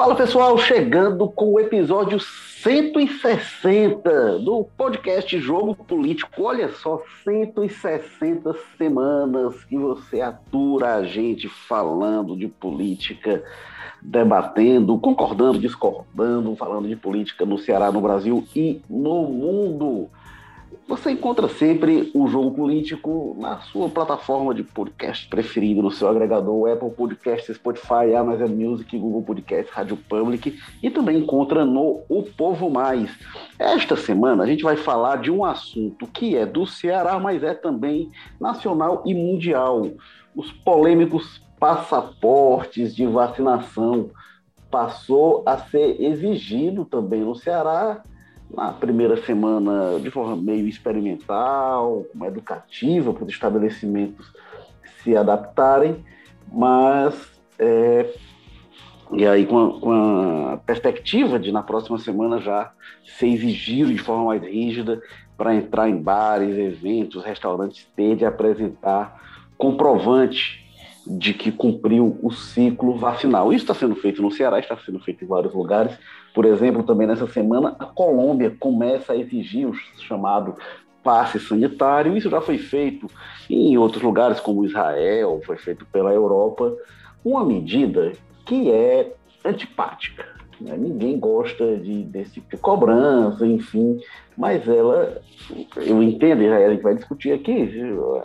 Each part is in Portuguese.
Fala pessoal, chegando com o episódio 160 do podcast Jogo Político. Olha só, 160 semanas que você atura a gente falando de política, debatendo, concordando, discordando, falando de política no Ceará, no Brasil e no mundo. Você encontra sempre o Jogo Político na sua plataforma de podcast preferida, no seu agregador Apple Podcasts, Spotify, Amazon Music, Google Podcasts, Rádio Public e também encontra no O Povo Mais. Esta semana a gente vai falar de um assunto que é do Ceará, mas é também nacional e mundial. Os polêmicos passaportes de vacinação passou a ser exigido também no Ceará na primeira semana de forma meio experimental, educativa, para os estabelecimentos se adaptarem, mas é, e aí com a, com a, perspectiva de na próxima semana já ser exigido de forma mais rígida para entrar em bares, eventos, restaurantes, ter de apresentar comprovante de que cumpriu o ciclo vacinal. Isso está sendo feito no Ceará, está sendo feito em vários lugares. Por exemplo, também nessa semana, a Colômbia começa a exigir o chamado passe sanitário. Isso já foi feito em outros lugares, como Israel, foi feito pela Europa. Uma medida que é antipática. Né? Ninguém gosta de, desse tipo de cobrança, enfim, mas ela, eu entendo, a gente vai discutir aqui,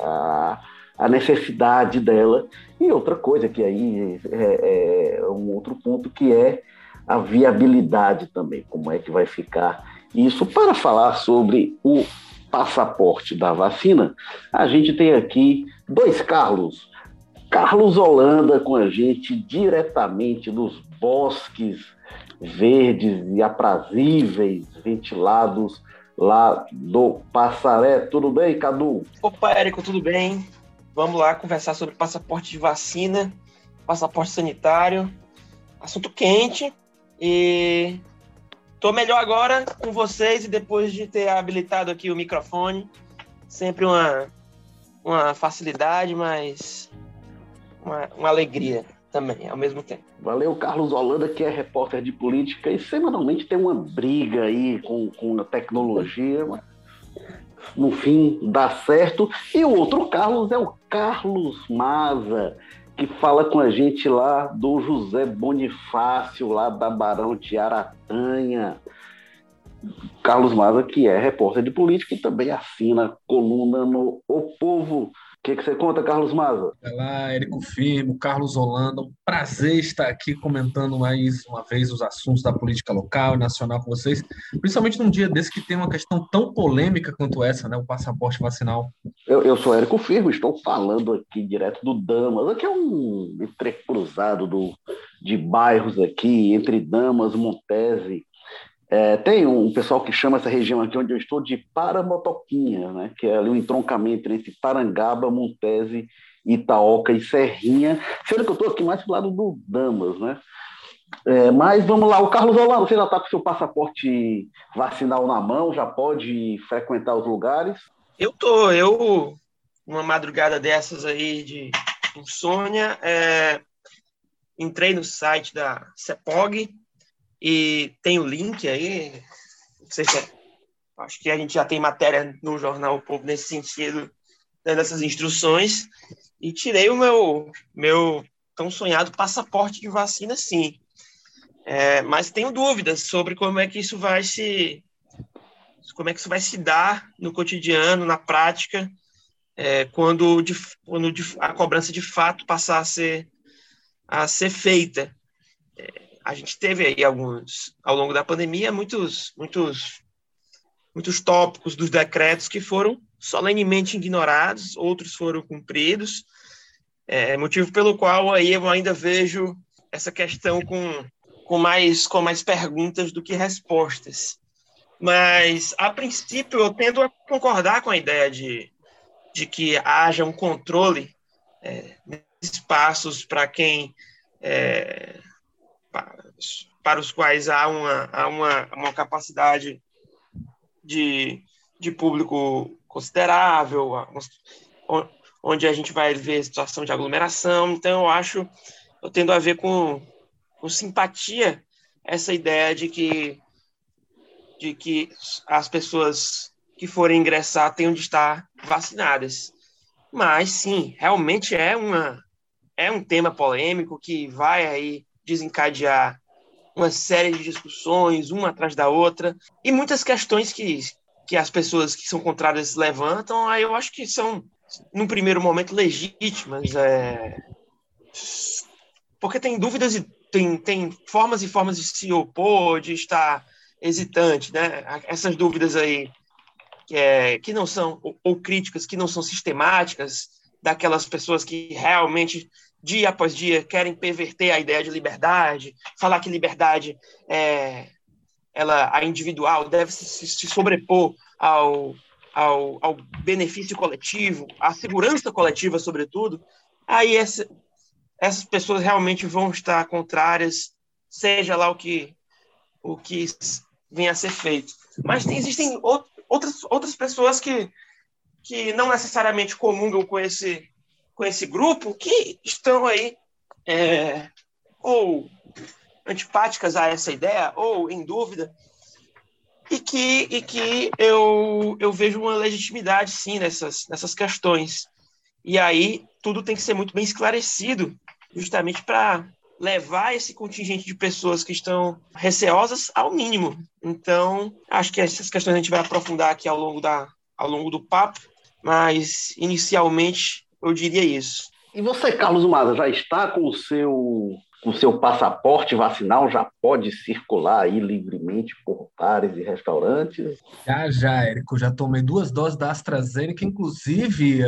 a, a necessidade dela. E outra coisa que aí é, é, um outro ponto que é a viabilidade também, como é que vai ficar isso. Para falar sobre o passaporte da vacina, a gente tem aqui dois Carlos. Carlos Holanda com a gente diretamente dos bosques verdes e aprazíveis, ventilados lá do Passaré. Tudo bem, Cadu? Opa, Érico, tudo bem? Vamos lá conversar sobre passaporte de vacina, passaporte sanitário, assunto quente. E tô melhor agora com vocês e depois de ter habilitado aqui o microfone. Sempre uma, uma facilidade, mas uma, uma alegria também, ao mesmo tempo. Valeu, Carlos Holanda, que é repórter de política e semanalmente tem uma briga aí com, com a tecnologia, mas no fim dá certo. E o outro Carlos é o Carlos Maza, que fala com a gente lá do José Bonifácio, lá da Barão de Aratanha. Carlos Maza, que é repórter de política e também assina coluna no O Povo que, que você conta, Carlos Maza? Olá, Érico Firmo, Carlos Holanda. Um prazer estar aqui comentando mais uma vez os assuntos da política local e nacional com vocês, principalmente num dia desse que tem uma questão tão polêmica quanto essa, né? O passaporte vacinal. Eu, eu sou Érico Firmo, estou falando aqui direto do Damas. Aqui é um entrecruzado do, de bairros aqui, entre Damas, Montese é, tem um pessoal que chama essa região aqui onde eu estou de Paramotoquinha, né, que é ali um entroncamento entre Parangaba, Montese, Itaoca e Serrinha, sendo que eu estou aqui mais do lado do Damas, né? É, mas vamos lá, o Carlos Holanda, você já está com seu passaporte vacinal na mão, já pode frequentar os lugares? Eu tô, eu, uma madrugada dessas aí de insônia, é, entrei no site da CEPOG, e tem o link aí, acho que a gente já tem matéria no jornal o Povo nesse sentido, dando essas instruções, e tirei o meu, meu tão sonhado passaporte de vacina, sim. É, mas tenho dúvidas sobre como é que isso vai se como é que isso vai se dar no cotidiano, na prática, é, quando, de, quando de, a cobrança de fato passar a ser a ser feita. É, a gente teve aí alguns, ao longo da pandemia, muitos, muitos, muitos tópicos dos decretos que foram solenemente ignorados, outros foram cumpridos, é, motivo pelo qual aí eu ainda vejo essa questão com, com, mais, com mais perguntas do que respostas. Mas, a princípio, eu tendo a concordar com a ideia de, de que haja um controle é, espaços para quem é, para os quais há uma, há uma, uma capacidade de, de público considerável, onde a gente vai ver situação de aglomeração. Então, eu acho, eu tendo a ver com, com simpatia essa ideia de que de que as pessoas que forem ingressar tenham de estar vacinadas. Mas sim, realmente é uma é um tema polêmico que vai aí desencadear uma série de discussões, uma atrás da outra, e muitas questões que, que as pessoas que são contrárias levantam, aí eu acho que são, num primeiro momento, legítimas. É... Porque tem dúvidas e tem, tem formas e formas de se opor, de estar hesitante, né? Essas dúvidas aí que, é, que não são, ou, ou críticas que não são sistemáticas, daquelas pessoas que realmente dia após dia querem perverter a ideia de liberdade, falar que liberdade é ela a individual deve se, se sobrepor ao, ao, ao, benefício coletivo, à segurança coletiva, sobretudo, aí essa, essas pessoas realmente vão estar contrárias, seja lá o que o que venha a ser feito. Mas tem, existem outras, outras pessoas que, que não necessariamente comungam com esse, com esse grupo, que estão aí é, ou antipáticas a essa ideia, ou em dúvida, e que, e que eu, eu vejo uma legitimidade, sim, nessas, nessas questões. E aí tudo tem que ser muito bem esclarecido, justamente para levar esse contingente de pessoas que estão receosas ao mínimo. Então, acho que essas questões a gente vai aprofundar aqui ao longo, da, ao longo do papo, mas inicialmente eu diria isso. E você, Carlos Maza, já está com o seu com o seu passaporte vacinal já pode circular aí livremente por bares e restaurantes? Já, já, Érico. Já tomei duas doses da AstraZeneca, inclusive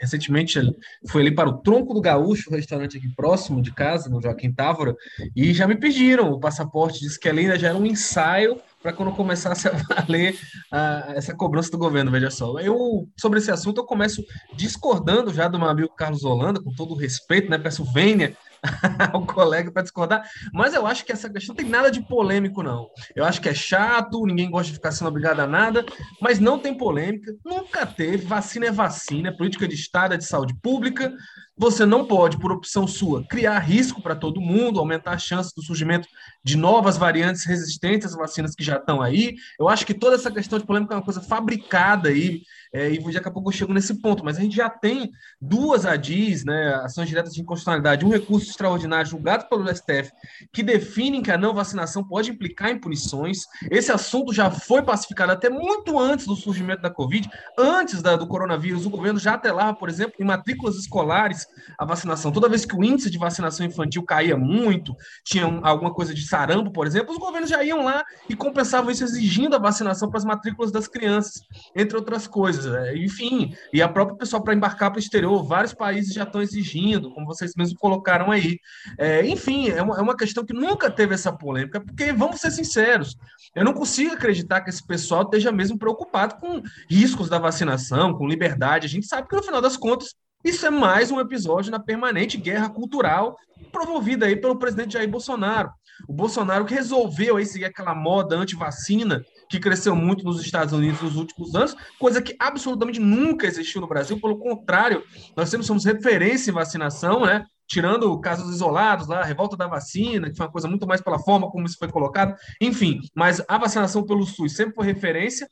recentemente fui ali para o Tronco do Gaúcho, um restaurante aqui próximo de casa, no Joaquim Távora, e já me pediram o passaporte, disse que ali ainda já era um ensaio para quando começasse a valer uh, essa cobrança do governo, veja só. Eu, sobre esse assunto, eu começo discordando já do meu amigo Carlos Holanda, com todo o respeito, né, peço vênia o colega para discordar, mas eu acho que essa questão não tem nada de polêmico, não. Eu acho que é chato, ninguém gosta de ficar sendo obrigado a nada, mas não tem polêmica, nunca teve. Vacina é vacina, é política de Estado, é de saúde pública. Você não pode, por opção sua, criar risco para todo mundo, aumentar a chance do surgimento de novas variantes resistentes às vacinas que já estão aí. Eu acho que toda essa questão de polêmica é uma coisa fabricada aí, é, e daqui a pouco eu chego nesse ponto, mas a gente já tem duas ADIs, né, ações diretas de inconstitucionalidade, um recurso extraordinário julgado pelo STF, que definem que a não vacinação pode implicar em punições. Esse assunto já foi pacificado até muito antes do surgimento da Covid, antes da, do coronavírus, o governo já atrelava, por exemplo, em matrículas escolares a vacinação. Toda vez que o índice de vacinação infantil caía muito, tinha alguma coisa de sarampo, por exemplo, os governos já iam lá e compensavam isso exigindo a vacinação para as matrículas das crianças, entre outras coisas. Né? Enfim, e a própria pessoa para embarcar para o exterior, vários países já estão exigindo, como vocês mesmos colocaram aí. É, enfim, é uma, é uma questão que nunca teve essa polêmica, porque, vamos ser sinceros, eu não consigo acreditar que esse pessoal esteja mesmo preocupado com riscos da vacinação, com liberdade. A gente sabe que, no final das contas, isso é mais um episódio na permanente guerra cultural promovida aí pelo presidente Jair Bolsonaro. O Bolsonaro que resolveu aí seguir aquela moda anti-vacina que cresceu muito nos Estados Unidos nos últimos anos, coisa que absolutamente nunca existiu no Brasil. Pelo contrário, nós temos somos referência em vacinação, né? Tirando casos isolados lá, a revolta da vacina, que foi uma coisa muito mais pela forma como isso foi colocado, enfim, mas a vacinação pelo SUS sempre foi referência,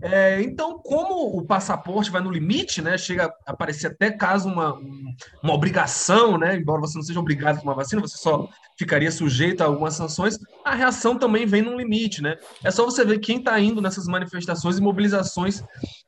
é, então, como o passaporte vai no limite, né, chega a aparecer até caso uma, uma obrigação, né, embora você não seja obrigado a uma vacina, você só ficaria sujeito a algumas sanções, a reação também vem no limite. Né? É só você ver quem está indo nessas manifestações e mobilizações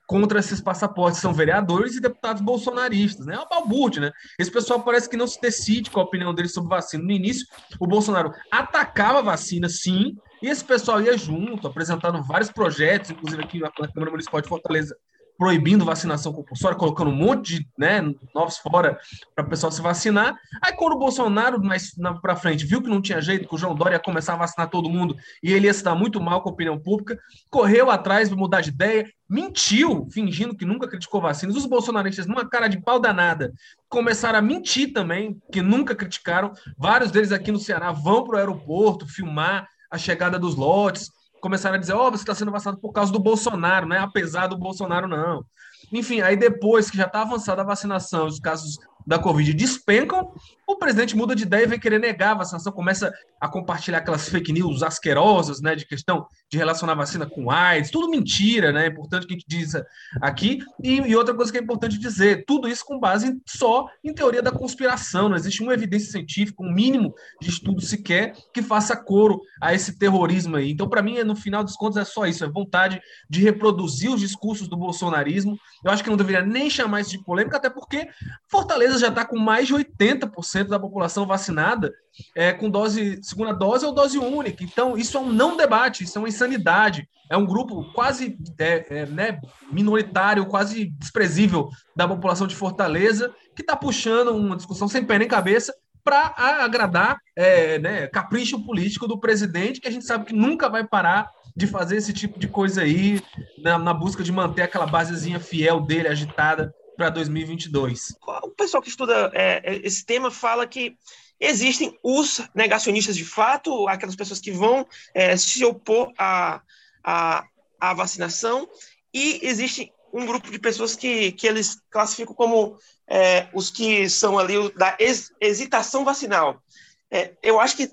contra esses passaportes são vereadores e deputados bolsonaristas, né? É uma balbúrdia, né? Esse pessoal parece que não se decide com a opinião deles sobre vacina. No início, o Bolsonaro atacava a vacina, sim, e esse pessoal ia junto, apresentando vários projetos, inclusive aqui na Câmara Municipal de Fortaleza, proibindo vacinação compulsória, colocando um monte de né, novos fora para o pessoal se vacinar. Aí, quando o Bolsonaro, mais para frente, viu que não tinha jeito, que o João Dória ia começar a vacinar todo mundo e ele ia se dar muito mal com a opinião pública, correu atrás de mudar de ideia, mentiu, fingindo que nunca criticou vacinas. Os bolsonaristas, numa cara de pau danada, começaram a mentir também, que nunca criticaram. Vários deles aqui no Ceará vão para o aeroporto filmar a chegada dos lotes, começaram a dizer, ó, oh, você está sendo vacinado por causa do Bolsonaro, não é apesar do Bolsonaro, não. Enfim, aí depois que já está avançada a vacinação, os casos da Covid despencam, o presidente muda de ideia e vem querer negar a vacinação, começa a compartilhar aquelas fake news asquerosas, né, de questão de relacionar vacina com AIDS, tudo mentira, né, é importante que a gente diz aqui, e, e, outra coisa que é importante dizer, tudo isso com base só em teoria da conspiração, não existe uma evidência científica, um mínimo de estudo sequer que faça coro a esse terrorismo aí. Então, para mim, no final dos contos, é só isso, é vontade de reproduzir os discursos do bolsonarismo, eu acho que não deveria nem chamar isso de polêmica, até porque Fortaleza já está com mais de 80% da população vacinada é, com dose, segunda dose ou dose única. Então, isso é um não debate, isso é uma insanidade. É um grupo quase é, é, né, minoritário, quase desprezível da população de Fortaleza, que está puxando uma discussão sem pé nem cabeça para agradar é, né, capricho político do presidente, que a gente sabe que nunca vai parar de fazer esse tipo de coisa aí, na, na busca de manter aquela basezinha fiel dele agitada para 2022. O pessoal que estuda é, é, esse tema fala que existem os negacionistas de fato, aquelas pessoas que vão é, se opor à, à, à, vacinação, e existe um grupo de pessoas que, que eles classificam como é, os que são ali da hesitação vacinal. É, eu acho que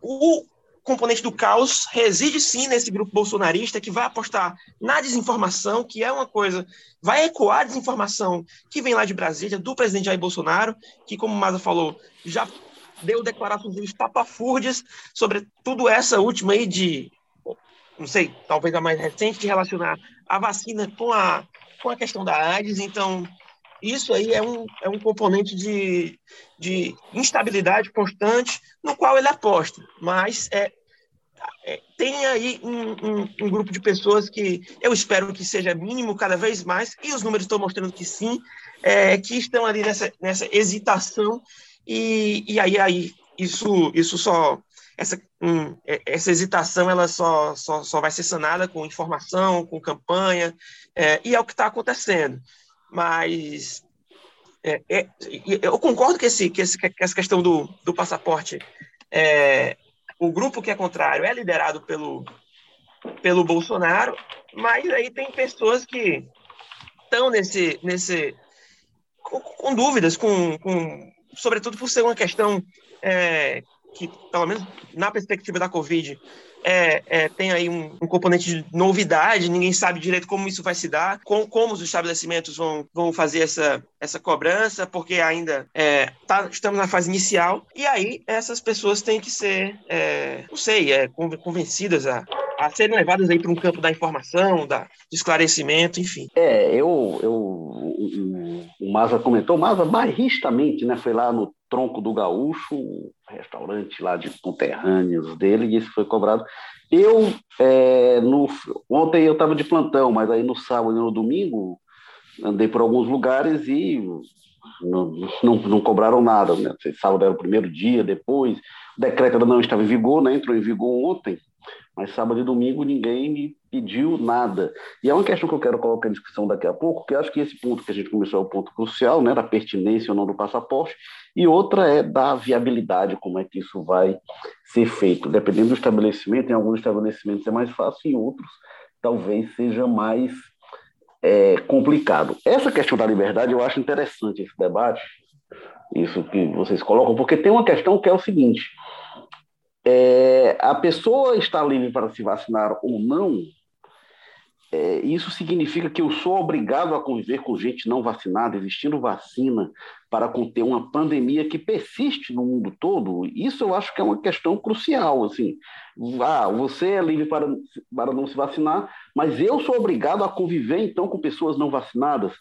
o, componente do caos reside sim nesse grupo bolsonarista que vai apostar na desinformação, que é uma coisa, vai ecoar a desinformação que vem lá de Brasília, do presidente Jair Bolsonaro, que, como o Maza falou, já deu declarações estapafúrdias sobre tudo essa última aí de, não sei, talvez a mais recente, de relacionar a vacina com a, com a questão da AIDS. Então, isso aí é um, é um componente de, de instabilidade constante no qual ele aposta. Mas é, é tem aí um, um, um, grupo de pessoas que eu espero que seja mínimo cada vez mais, e os números estão mostrando que sim, é, que estão ali nessa, nessa hesitação, e, e aí, aí isso, isso só. Essa, hum, essa hesitação ela só, só, só vai ser sanada com informação, com campanha, é, e é o que está acontecendo. Mas é, é, eu concordo que, esse, que, esse, que essa questão do, do passaporte, é, o grupo que é contrário é liderado pelo, pelo Bolsonaro, mas aí tem pessoas que estão nesse, nesse com, com dúvidas, com, com, sobretudo por ser uma questão é, que, pelo menos na perspectiva da Covid, é, é, tem aí um, um, componente de novidade, ninguém sabe direito como isso vai se dar, com, como os estabelecimentos vão, vão fazer essa, essa cobrança, porque ainda é, tá, estamos na fase inicial, e aí essas pessoas têm que ser, é, não sei, é, convencidas a, a serem levadas aí para um campo da informação, da, do esclarecimento, enfim. É, eu, eu o, Maza comentou, o Maza barristamente, né, foi lá no Tronco do Gaúcho, um restaurante lá de conterrâneos dele, e isso foi cobrado. Eu, é, no, ontem eu estava de plantão, mas aí no sábado e no domingo andei por alguns lugares e não, não, não cobraram nada. Né? Sábado era o primeiro dia, depois. O decreto ainda não estava em vigor, né? entrou em vigor ontem, mas sábado e domingo ninguém me pediu nada. E é uma questão que eu quero colocar em discussão daqui a pouco, que acho que esse ponto que a gente começou é o ponto crucial, né, da pertinência ou não do passaporte, e outra é da viabilidade, como é que isso vai ser feito. Dependendo do estabelecimento, em alguns estabelecimentos é mais fácil, em outros talvez seja mais é, complicado. Essa questão da liberdade, eu acho interessante esse debate, isso que vocês colocam, porque tem uma questão que é o seguinte: é, a pessoa está livre para se vacinar ou não, é, isso significa que eu sou obrigado a conviver com gente não vacinada, existindo vacina para conter uma pandemia que persiste no mundo todo. Isso eu acho que é uma questão crucial. Assim, ah, você é livre para, para não se vacinar, mas eu sou obrigado a conviver então com pessoas não vacinadas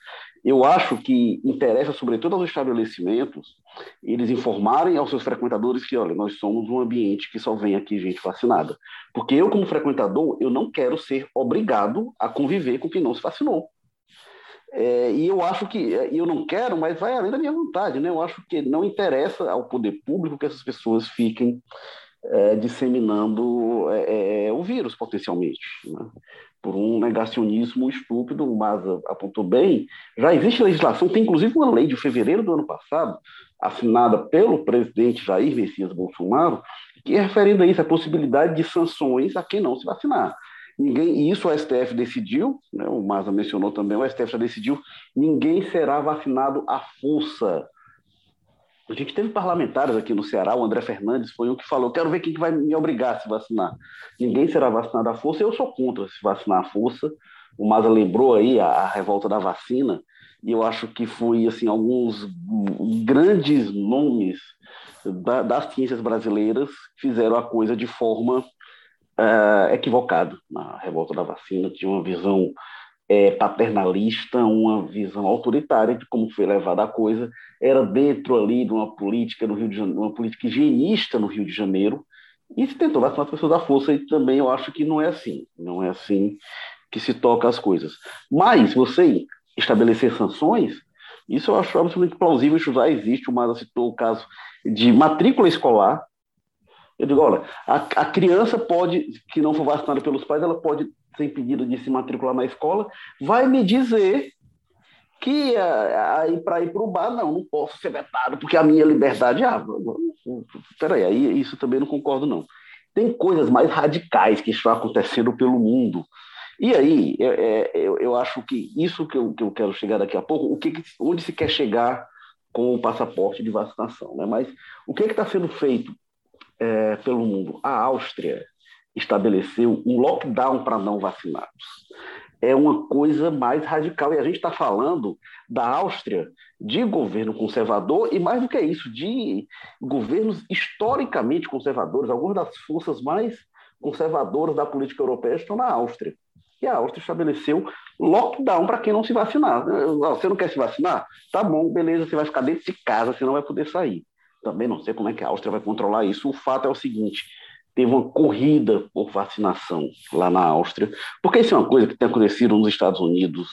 eu acho que interessa, sobretudo aos estabelecimentos, eles informarem aos seus frequentadores que, olha, nós somos um ambiente que só vem aqui gente vacinada. Porque eu, como frequentador, eu não quero ser obrigado a conviver com quem não se vacinou. É, e eu acho que, é, eu não quero, mas vai além da minha vontade, né? Eu acho que não interessa ao poder público que essas pessoas fiquem é, disseminando é, é o vírus, potencialmente. Né? por um negacionismo estúpido, mas apontou bem, já existe legislação, tem inclusive uma lei de fevereiro do ano passado, assinada pelo presidente Jair Messias Bolsonaro, que é referindo a isso, a possibilidade de sanções a quem não se vacinar. Ninguém, isso o STF decidiu, né, o Maza mencionou também, o STF já decidiu, ninguém será vacinado à força. A gente teve parlamentares aqui no Ceará, o André Fernandes foi um que falou: quero ver quem vai me obrigar a se vacinar. Ninguém será vacinado à força, eu sou contra se vacinar à força. O Maza lembrou aí a, a revolta da vacina, e eu acho que foi assim alguns grandes nomes da, das ciências brasileiras fizeram a coisa de forma uh, equivocada na revolta da vacina, tinha uma visão é, paternalista, uma visão autoritária de como foi levada a coisa, era dentro ali de uma política no Rio de Janeiro, uma política higienista no Rio de Janeiro, e se tentou vacinar as pessoas da força, e também eu acho que não é assim, não é assim que se toca as coisas. Mas você estabelecer sanções, isso eu acho absolutamente plausível, isso já existe, o Maza citou o caso de matrícula escolar. Eu digo, olha, a, a criança pode, que não for vacinada pelos pais, ela pode ser impedida de se matricular na escola, vai me dizer que para ir para o bar, não, não posso ser vetado, porque a minha liberdade. Ah, peraí, aí isso também não concordo, não. Tem coisas mais radicais que estão acontecendo pelo mundo. E aí, eu, é, eu, eu acho que isso que eu, que eu quero chegar daqui a pouco, o que, onde se quer chegar com o passaporte de vacinação. Né? Mas o que está sendo feito é, pelo mundo? A Áustria estabeleceu um lockdown para não vacinados. É uma coisa mais radical. E a gente está falando da Áustria de governo conservador e, mais do que isso, de governos historicamente conservadores. Algumas das forças mais conservadoras da política europeia estão na Áustria. E a Áustria estabeleceu lockdown para quem não se vacinar. Você não quer se vacinar? Tá bom, beleza, você vai ficar dentro de casa, você não vai poder sair. Também não sei como é que a Áustria vai controlar isso. O fato é o seguinte: teve uma corrida por vacinação lá na Áustria, porque isso é uma coisa que tem acontecido nos Estados Unidos,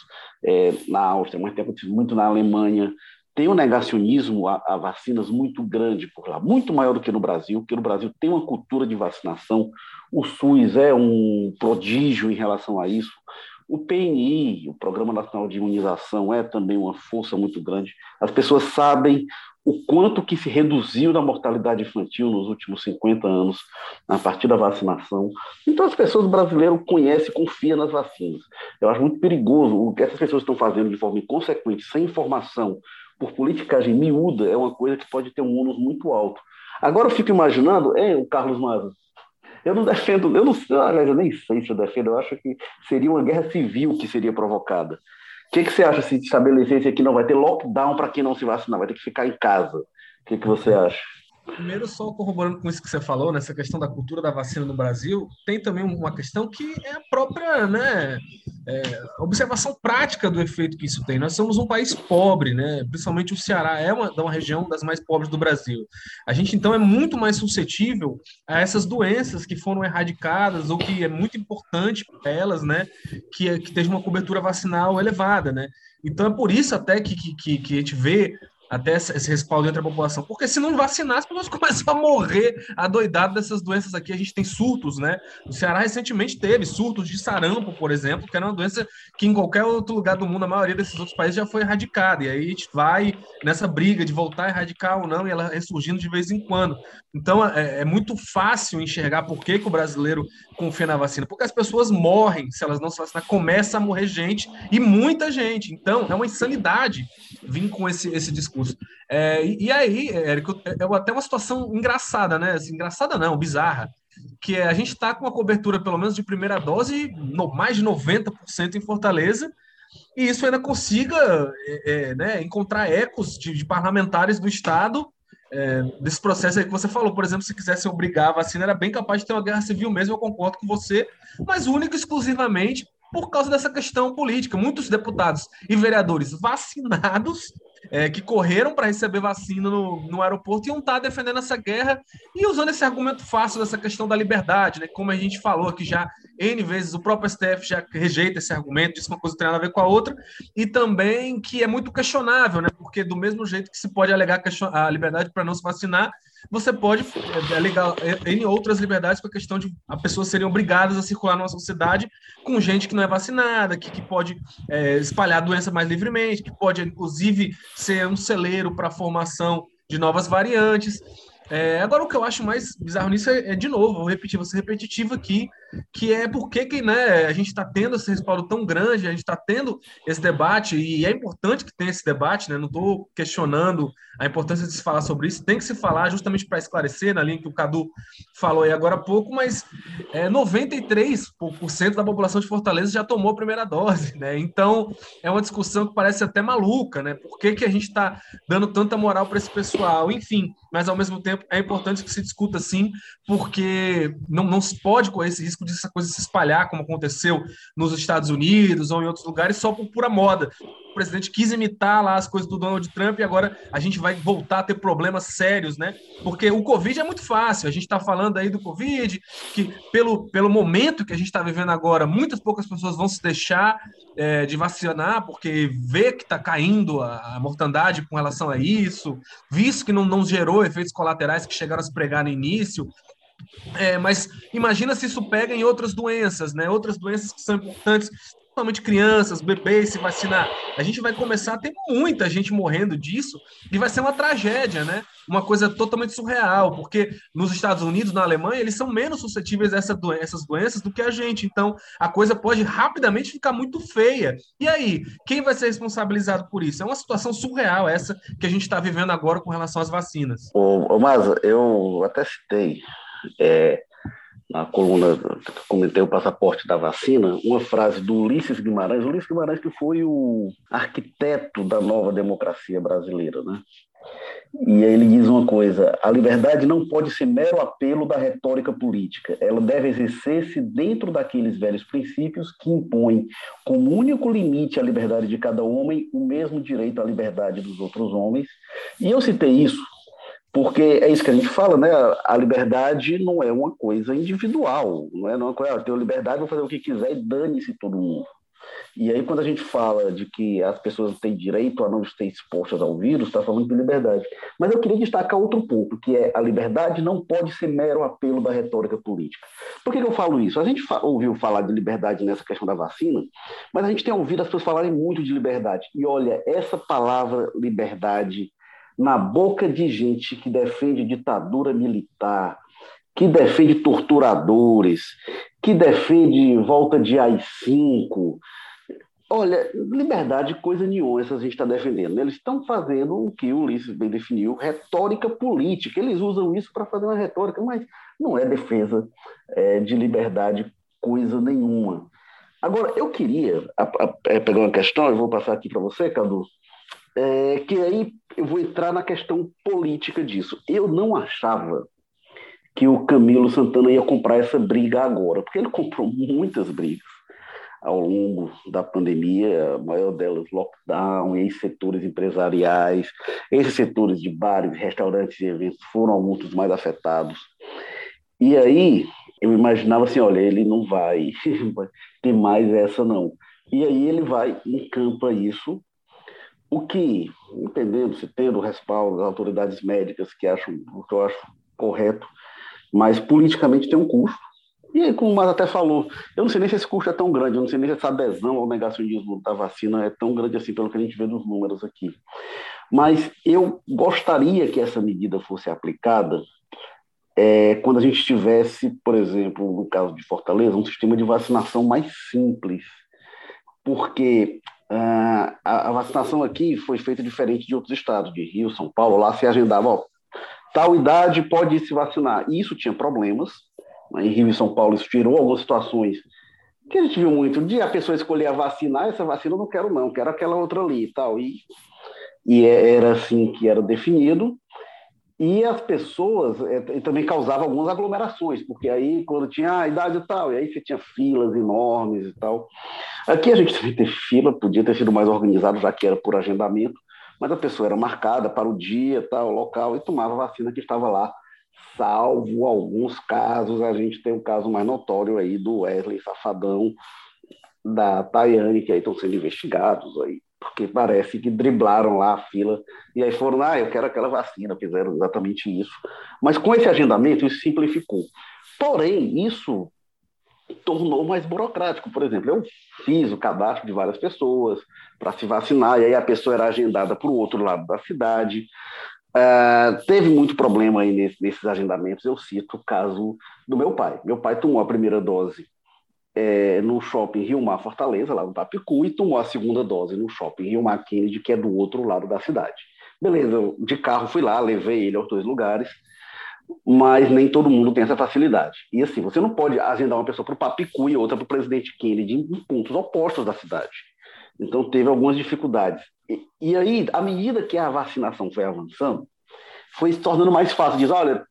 é, na Áustria, mas tem acontecido muito na Alemanha. Tem um negacionismo a, a, vacinas muito grande por lá, muito maior do que no Brasil, porque no Brasil tem uma cultura de vacinação o SUS é um prodígio em relação a isso. O PNI, o Programa Nacional de Imunização, é também uma força muito grande. As pessoas sabem o quanto que se reduziu da mortalidade infantil nos últimos 50 anos a partir da vacinação. Então as pessoas brasileiras conhecem, confiam nas vacinas. Eu acho muito perigoso o que essas pessoas estão fazendo de forma inconsequente, sem informação, por politicagem miúda, é uma coisa que pode ter um ônus muito alto. Agora eu fico imaginando, é, o Carlos Maza, eu não defendo, eu não aliás, eu nem sei se eu defendo, eu acho que seria uma guerra civil que seria provocada. O que, que você acha se estabelecesse aqui não vai ter lockdown para quem não se vacinar, vai ter que ficar em casa? O que, que você acha? Primeiro, só corroborando com isso que você falou, nessa questão da cultura da vacina no Brasil, tem também uma questão que é a própria né, é, observação prática do efeito que isso tem. Nós somos um país pobre, né? principalmente o Ceará é uma, uma região das mais pobres do Brasil. A gente, então, é muito mais suscetível a essas doenças que foram erradicadas ou que é muito importante para elas né, que, que esteja uma cobertura vacinal elevada. Né? Então, é por isso até que, que, que a gente vê até esse respaldo entre a população. Porque se não vacinar, as pessoas começam a morrer adoidado dessas doenças aqui. A gente tem surtos, né? O Ceará recentemente teve surtos de sarampo, por exemplo, que era uma doença que em qualquer outro lugar do mundo, a maioria desses outros países já foi erradicada. E aí a gente vai nessa briga de voltar a erradicar ou não, e ela ressurgindo de vez em quando. Então é, é muito fácil enxergar por que, que o brasileiro confia na vacina. Porque as pessoas morrem se elas não se vacinar, começa a morrer gente e muita gente. Então é uma insanidade vir com esse, esse discurso discurso. É, e, e, aí, Érico, é, é até uma situação engraçada, né? Assim, engraçada não, bizarra. Que é, a gente está com uma cobertura, pelo menos de primeira dose, no, mais de 90% em Fortaleza, e isso ainda consiga é, é, né, encontrar ecos de, de parlamentares do Estado é, desse processo aí que você falou, por exemplo, se quisesse obrigar a vacina, era bem capaz de ter uma guerra civil mesmo, eu concordo com você, mas único exclusivamente por causa dessa questão política. Muitos deputados e vereadores vacinados é, que correram para receber vacina no, no aeroporto iam estar tá defendendo essa guerra e usando esse argumento fácil dessa questão da liberdade, né? Como a gente falou aqui já N vezes, o próprio STF já rejeita esse argumento, diz que uma coisa não tem nada a ver com a outra, e também que é muito questionável, né? Porque do mesmo jeito que se pode alegar a liberdade para não se vacinar, você pode é, alegar em outras liberdades com a questão de as pessoas serem obrigadas a circular numa sociedade com gente que não é vacinada, que, que pode é, espalhar a doença mais livremente, que pode, inclusive, ser um celeiro para a formação de novas variantes. É, agora, o que eu acho mais bizarro nisso é, é, de novo, vou repetir, vou ser repetitivo aqui, que é por que né, a gente está tendo esse respaldo tão grande, a gente está tendo esse debate, e é importante que tenha esse debate, né? Não estou questionando a importância de se falar sobre isso, tem que se falar justamente para esclarecer, na linha que o Cadu falou aí agora há pouco, mas é, 93% da população de Fortaleza já tomou a primeira dose, né? Então é uma discussão que parece até maluca, né? Por que, que a gente está dando tanta moral para esse pessoal? Enfim, mas ao mesmo tempo é importante que se discuta sim, porque não, não se pode correr esse risco de essa coisa se espalhar, como aconteceu nos Estados Unidos ou em outros lugares, só por pura moda. O presidente quis imitar lá as coisas do Donald Trump e agora a gente vai voltar a ter problemas sérios, né? Porque o Covid é muito fácil. A gente está falando aí do Covid, que pelo, pelo momento que a gente está vivendo agora, muitas poucas pessoas vão se deixar é, de vacinar, porque vê que está caindo a, a, mortandade com relação a isso, visto que não, não gerou efeitos colaterais que chegaram a se pregar no início. É, mas imagina se isso pega em outras doenças, né? Outras doenças que são importantes principalmente crianças, bebês se vacinar. A gente vai começar a ter muita gente morrendo disso e vai ser uma tragédia, né? Uma coisa totalmente surreal, porque nos Estados Unidos, na Alemanha, eles são menos suscetíveis a essa essas doenças do que a gente. Então, a coisa pode rapidamente ficar muito feia. E aí, quem vai ser responsabilizado por isso? É uma situação surreal essa que a gente está vivendo agora com relação às vacinas. Ô, ô Maza, eu até citei é, na coluna que comentei o passaporte da vacina, uma frase do Ulisses Guimarães, Ulisses Guimarães que foi o arquiteto da nova democracia brasileira, né? E aí ele diz uma coisa: a liberdade não pode ser mero apelo da retórica política. Ela deve exercer-se dentro daqueles velhos princípios que impõem como único limite à liberdade de cada homem o mesmo direito à liberdade dos outros homens. E eu citei isso porque é isso que a gente fala, né? A liberdade não é uma coisa individual, não é uma coisa, ah, eu tenho liberdade, vou fazer o que quiser e dane-se todo mundo. E aí, quando a gente fala de que as pessoas têm direito a não estar expostas ao vírus, está falando de liberdade. Mas eu queria destacar outro ponto, que é a liberdade não pode ser mero apelo da retórica política. Por que, que eu falo isso? A gente fa ouviu falar de liberdade nessa questão da vacina, mas a gente tem ouvido as pessoas falarem muito de liberdade. E olha, essa palavra liberdade na boca de gente que defende ditadura militar, que defende torturadores, que defende volta de AI-5. Olha, liberdade, coisa nenhuma, essa a gente está defendendo. Eles estão fazendo o que o Ulisses bem definiu, retórica política. Eles usam isso para fazer uma retórica, mas não é defesa é, de liberdade, coisa nenhuma. Agora, eu queria a, a, é, pegar uma questão, eu vou passar aqui para você, Cadu, é, que aí eu vou entrar na questão política disso. Eu não achava que o Camilo Santana ia comprar essa briga agora, porque ele comprou muitas brigas ao longo da pandemia, a maior delas lockdown, em setores empresariais, esses setores de bares, restaurantes e eventos foram alguns dos mais afetados. E aí eu imaginava assim, olha, ele não vai ter mais essa não. E aí ele vai, encampa isso o que, entendendo, se tendo o respaldo das autoridades médicas que acham o que eu acho correto, mas politicamente tem um custo. E aí, como o Mas até falou, eu não sei nem se esse custo é tão grande, eu não sei nem se essa adesão ao negacionismo da vacina é tão grande assim, pelo que a gente vê nos números aqui. Mas eu gostaria que essa medida fosse aplicada é, quando a gente tivesse, por exemplo, no caso de Fortaleza, um sistema de vacinação mais simples. Porque Uh, a, a, vacinação aqui foi feita diferente de outros estados, de Rio, São Paulo, lá se agendava, ó, tal idade pode se vacinar. E isso tinha problemas, né? em Rio e São Paulo isso tirou algumas situações que a gente viu muito, de a pessoa escolher a vacinar, essa vacina eu não quero não, quero aquela outra ali e tal, e, e é, era assim que era definido, e as pessoas é, também causavam algumas aglomerações, porque aí quando tinha a idade e tal, e aí você tinha filas enormes e tal. Aqui a gente também teve fila, podia ter sido mais organizado, já que era por agendamento, mas a pessoa era marcada para o dia, tal, local, e tomava a vacina que estava lá, salvo alguns casos, a gente tem um caso mais notório aí do Wesley Safadão, da Tayane, que aí estão sendo investigados aí porque parece que driblaram lá a fila e aí foram, ah, eu quero aquela vacina, fizeram exatamente isso. Mas com esse agendamento, isso simplificou. Porém, isso tornou mais burocrático. Por exemplo, eu fiz o cadastro de várias pessoas para se vacinar, e aí a pessoa era agendada para o outro lado da cidade. Uh, teve muito problema aí nesse, nesses agendamentos. Eu cito o caso do meu pai. Meu pai tomou a primeira dose é, no shopping Rio Mar Fortaleza, lá no Tapicu, e tomou a segunda dose no shopping Rio Mar Kennedy, que é do outro lado da cidade. Beleza, de carro fui lá, levei ele aos dois lugares, mas nem todo mundo tem essa facilidade. E assim, você não pode agendar uma pessoa para o Papicu e outra para o presidente Kennedy em pontos opostos da cidade. Então teve algumas dificuldades. E, e, aí, à medida que a vacinação foi avançando, foi se tornando mais fácil. Diz, olha,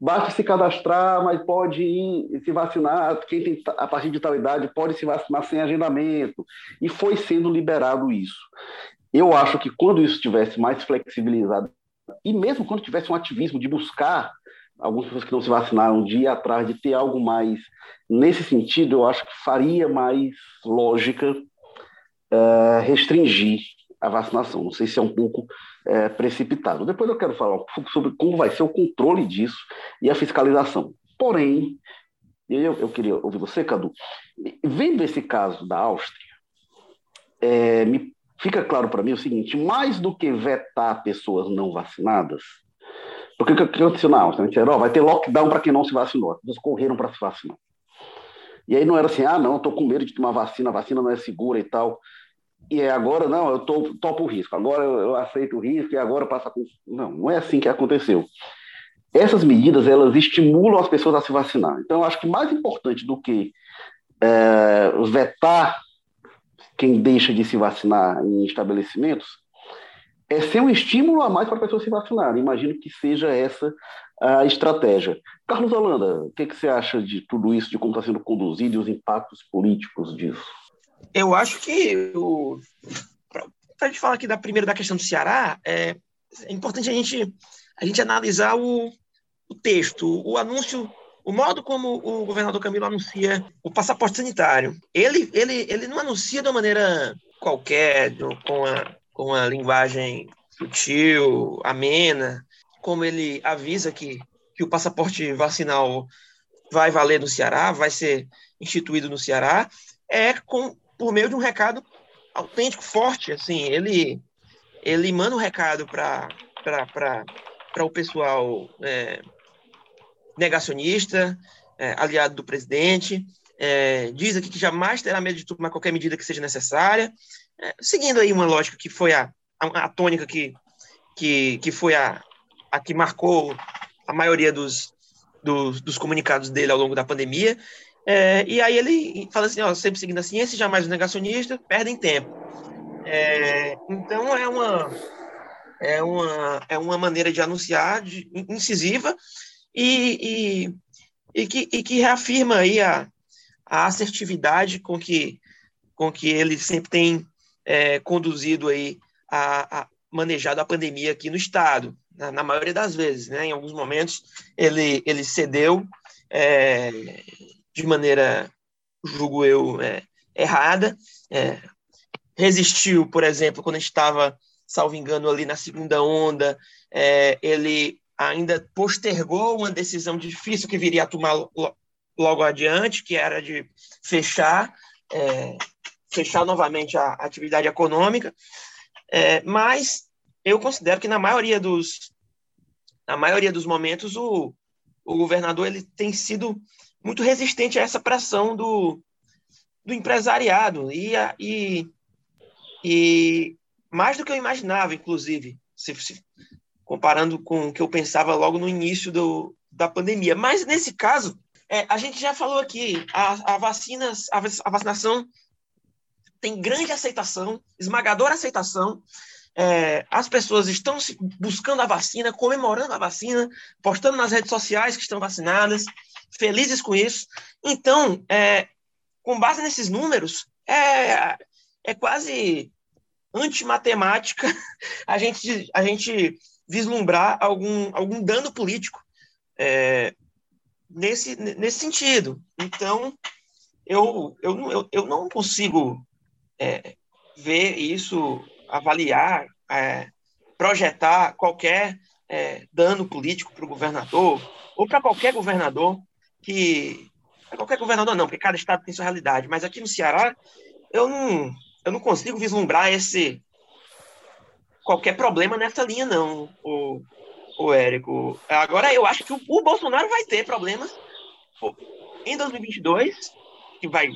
basta se cadastrar, mas pode ir se vacinar. Quem tem a partir de tal idade pode se vacinar sem agendamento. E foi sendo liberado isso. Eu acho que quando isso tivesse mais flexibilizado, e mesmo quando tivesse um ativismo de buscar algumas pessoas que não se vacinaram de ir atrás de ter algo mais nesse sentido, eu acho que faria mais lógica uh, restringir a vacinação. Não sei se é um pouco uh, precipitado. Depois eu quero falar sobre como vai ser o controle disso e a fiscalização. Porém, eu, eu queria ouvir você, Cadu, vendo esse caso da Áustria, é, me fica claro para mim o seguinte: mais do que vetar pessoas não vacinadas, porque o que aconteceu na Áustria? Disseram, oh, vai ter lockdown para quem não se vacinou. As pessoas correram para se vacinar. E aí não era assim, ah, não, estou com medo de tomar vacina, a vacina não é segura e tal. E é agora, não, eu topo o risco, agora eu, aceito o risco e agora passa com. Não, não é assim que aconteceu. Essas medidas, elas estimulam as pessoas a se vacinar. Então, eu acho que mais importante do que é, vetar quem deixa de se vacinar em estabelecimentos é ser um estímulo a mais para a pessoa se vacinar. Imagino que seja essa a estratégia. Carlos Holanda, o que, que você acha de tudo isso, de como está sendo conduzido e os impactos políticos disso? Eu acho que para a gente falar aqui da primeira da questão do Ceará, é, é importante a gente a gente analisar o, o texto, o anúncio o modo como o governador Camilo anuncia o passaporte sanitário. Ele, ele, ele não anuncia de uma maneira qualquer, com a, com a linguagem sutil, amena, como ele avisa que, que o passaporte vacinal vai valer no Ceará, vai ser instituído no Ceará, é com, por meio de um recado autêntico, forte. Assim, ele, ele manda um recado para o pessoal é, negacionista, é, aliado do presidente, é, diz aqui que jamais terá medo de tomar qualquer medida que seja necessária, é, seguindo aí uma lógica que foi a, a, a tônica que, que, que foi a, a que marcou a maioria dos, dos, dos comunicados dele ao longo da pandemia, é, e aí ele fala assim, ó, sempre seguindo a ciência, jamais os negacionistas perdem tempo. É, então é uma, é, uma, é uma maneira de anunciar de, incisiva e, e, e, que, e que reafirma aí a, a assertividade com que, com que ele sempre tem é, conduzido aí a, a manejado a pandemia aqui no estado, na, na, maioria das vezes, né? Em alguns momentos ele ele cedeu é, de maneira, julgo eu, é, errada, é, resistiu, por exemplo, quando estava, salvo engano, ali na segunda onda, é, ele ainda postergou uma decisão difícil que viria a tomar logo adiante, que era de fechar é, fechar novamente a atividade econômica, é, mas eu considero que na maioria dos na maioria dos momentos o, o governador ele tem sido muito resistente a essa pressão do, do empresariado e, e, e mais do que eu imaginava, inclusive, se, se, comparando com o que eu pensava logo no início do, da pandemia. Mas nesse caso, é, a gente já falou aqui, a, a, vacinas, a, a vacinação tem grande aceitação, esmagadora aceitação. É, as pessoas estão buscando a vacina, comemorando a vacina, postando nas redes sociais que estão vacinadas, felizes com isso. Então, é, com base nesses números, é, é quase antimatemática a gente, a gente vislumbrar algum, algum dano político é, nesse, nesse sentido. Então, eu, eu, eu, eu não consigo é, ver isso, avaliar, é, projetar qualquer é, dano político para o governador ou para qualquer governador que qualquer governador não, porque cada estado tem sua realidade, mas aqui no Ceará eu não eu não consigo vislumbrar esse qualquer problema nessa linha, não, o, o Érico. Agora, eu acho que o, o Bolsonaro vai ter problemas em 2022, que vai,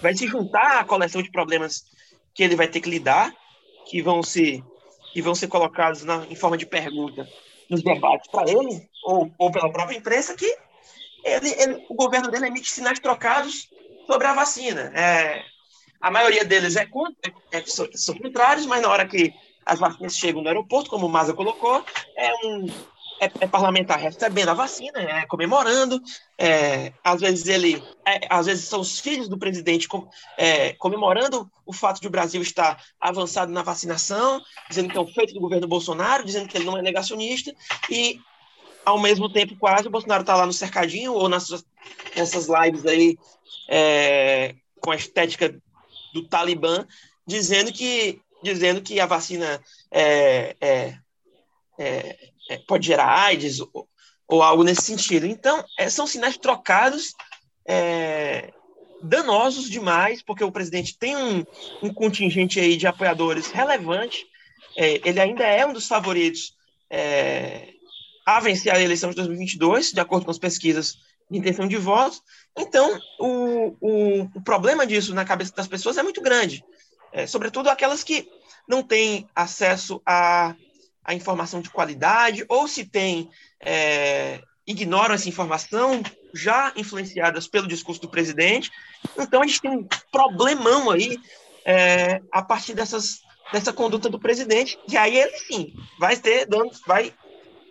vai se juntar à coleção de problemas que ele vai ter que lidar, que vão se que vão ser colocados na, em forma de pergunta nos debates para ele, ou, ou pela própria imprensa, que ele, ele, o governo dele emite sinais trocados sobre a vacina. É, a maioria deles é, é, é, são contrários, mas na hora que as vacinas chegam no aeroporto, como o Maza colocou, é um, é, é, parlamentar recebendo a vacina, é, comemorando. É, às vezes ele, é, às vezes são os filhos do presidente com, é, comemorando o fato de o Brasil estar avançado na vacinação, dizendo que é um feito do governo Bolsonaro, dizendo que ele não é negacionista e ao mesmo tempo quase o Bolsonaro está lá no cercadinho ou nessas, nessas lives aí é, com a estética do Talibã, dizendo que dizendo que a vacina é, é, pode gerar AIDS ou, ou, algo nesse sentido. Então, é, são sinais trocados é, danosos demais, porque o presidente tem um, um contingente aí de apoiadores relevante, é, ele ainda é um dos favoritos é, a vencer a eleição de 2022, de acordo com as pesquisas de intenção de voto. Então, o, o, o problema disso na cabeça das pessoas é muito grande, sobretudo aquelas que não têm acesso a a informação de qualidade, ou se tem, é, ignoram essa informação, já influenciadas pelo discurso do presidente. Então, a gente tem um problemão aí é, a partir dessas, dessa conduta do presidente, e aí ele sim vai ter danos, vai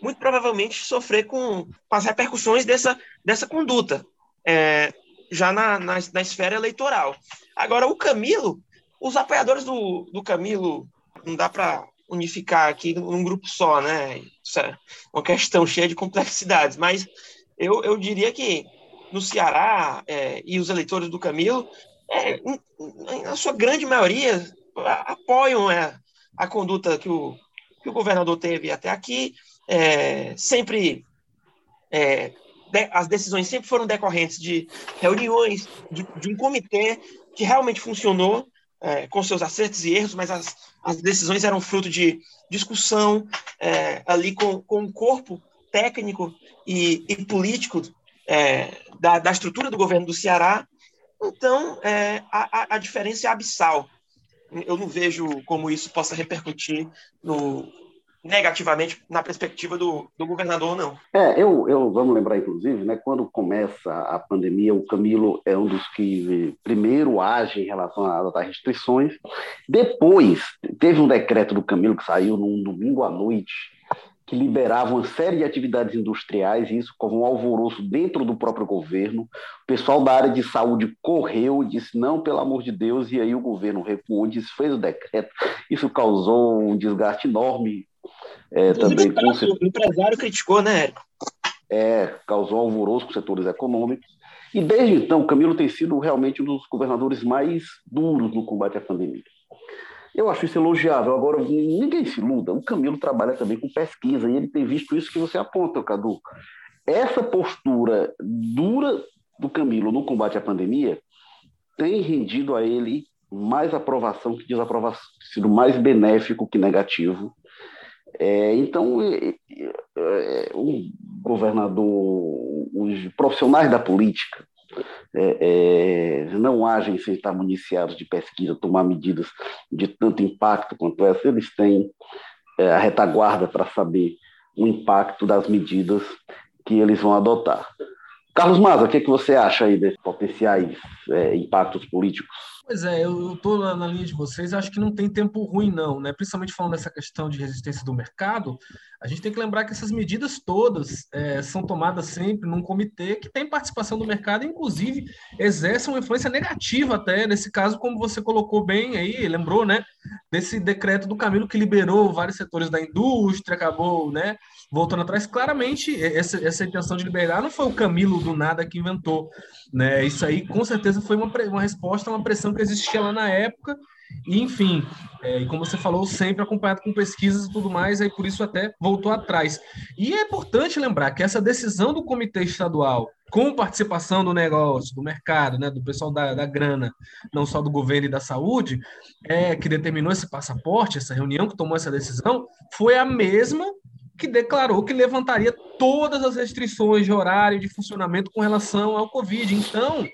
muito provavelmente sofrer com, com as repercussões dessa, dessa conduta, é, já na, na, na, esfera eleitoral. Agora, o Camilo, os apoiadores do, do Camilo, não dá para unificar aqui num grupo só, né? Isso é uma questão cheia de complexidades, mas eu, eu diria que no Ceará é, e os eleitores do Camilo, é, na sua grande maioria, apoiam é, a conduta que o, que o governador teve até aqui, é, sempre é, as decisões sempre foram decorrentes de reuniões, de, de um comitê que realmente funcionou, é, com seus acertos e erros, mas as, as decisões eram fruto de discussão é, ali com, com o corpo técnico e, e político é, da, da, estrutura do governo do Ceará. Então, é, a, a diferença é abissal. Eu não vejo como isso possa repercutir no, negativamente na perspectiva do, do governador, não. É, eu, eu vamos lembrar, inclusive, né, quando começa a pandemia, o Camilo é um dos que primeiro age em relação às restrições. Depois, teve um decreto do Camilo que saiu num domingo à noite, que liberava uma série de atividades industriais, e isso com um alvoroço dentro do próprio governo. O pessoal da área de saúde correu, disse não, pelo amor de Deus, e aí o governo recuou, disse, fez o decreto. Isso causou um desgaste enorme é, também com... O empresário criticou, né, Érico? É, causou alvoroço com setores econômicos. E desde então, Camilo tem sido realmente um dos governadores mais duros no combate à pandemia. Eu acho isso elogiável. Agora, ninguém se iluda. O Camilo trabalha também com pesquisa e ele tem visto isso que você aponta, Cadu. Essa postura dura do Camilo no combate à pandemia tem rendido a ele mais aprovação que desaprovação, sido mais benéfico que negativo é, então, é, é, o governador, os profissionais da política é, é, não agem sem estar municiados de pesquisa, tomar medidas de tanto impacto quanto essa, eles têm é, a retaguarda para saber o impacto das medidas que eles vão adotar. Carlos Maza, o que, que você acha aí desses potenciais impactos políticos? Pois é, eu estou na, na, linha de vocês, acho que não tem tempo ruim, não, né? Principalmente falando dessa questão de resistência do mercado, a gente tem que lembrar que essas medidas todas é, são tomadas sempre num comitê que tem participação do mercado, inclusive exerce uma influência negativa até, nesse caso, como você colocou bem aí, lembrou, né? Desse decreto do Camilo que liberou vários setores da indústria, acabou, né? Voltando atrás, claramente essa, essa intenção de liberar não foi o Camilo do nada que inventou, né? Isso aí com certeza foi uma, uma resposta a uma pressão que existia lá na época E, enfim, é, e como você falou, sempre acompanhado com pesquisas e tudo mais, aí por isso até voltou atrás. E é importante lembrar que essa decisão do comitê estadual, com participação do negócio, do mercado, né, do pessoal da, da grana, não só do governo e da saúde, é, que determinou esse passaporte, essa reunião que tomou essa decisão, foi a mesma que declarou que levantaria todas as restrições de horário de funcionamento com relação ao Covid. Então,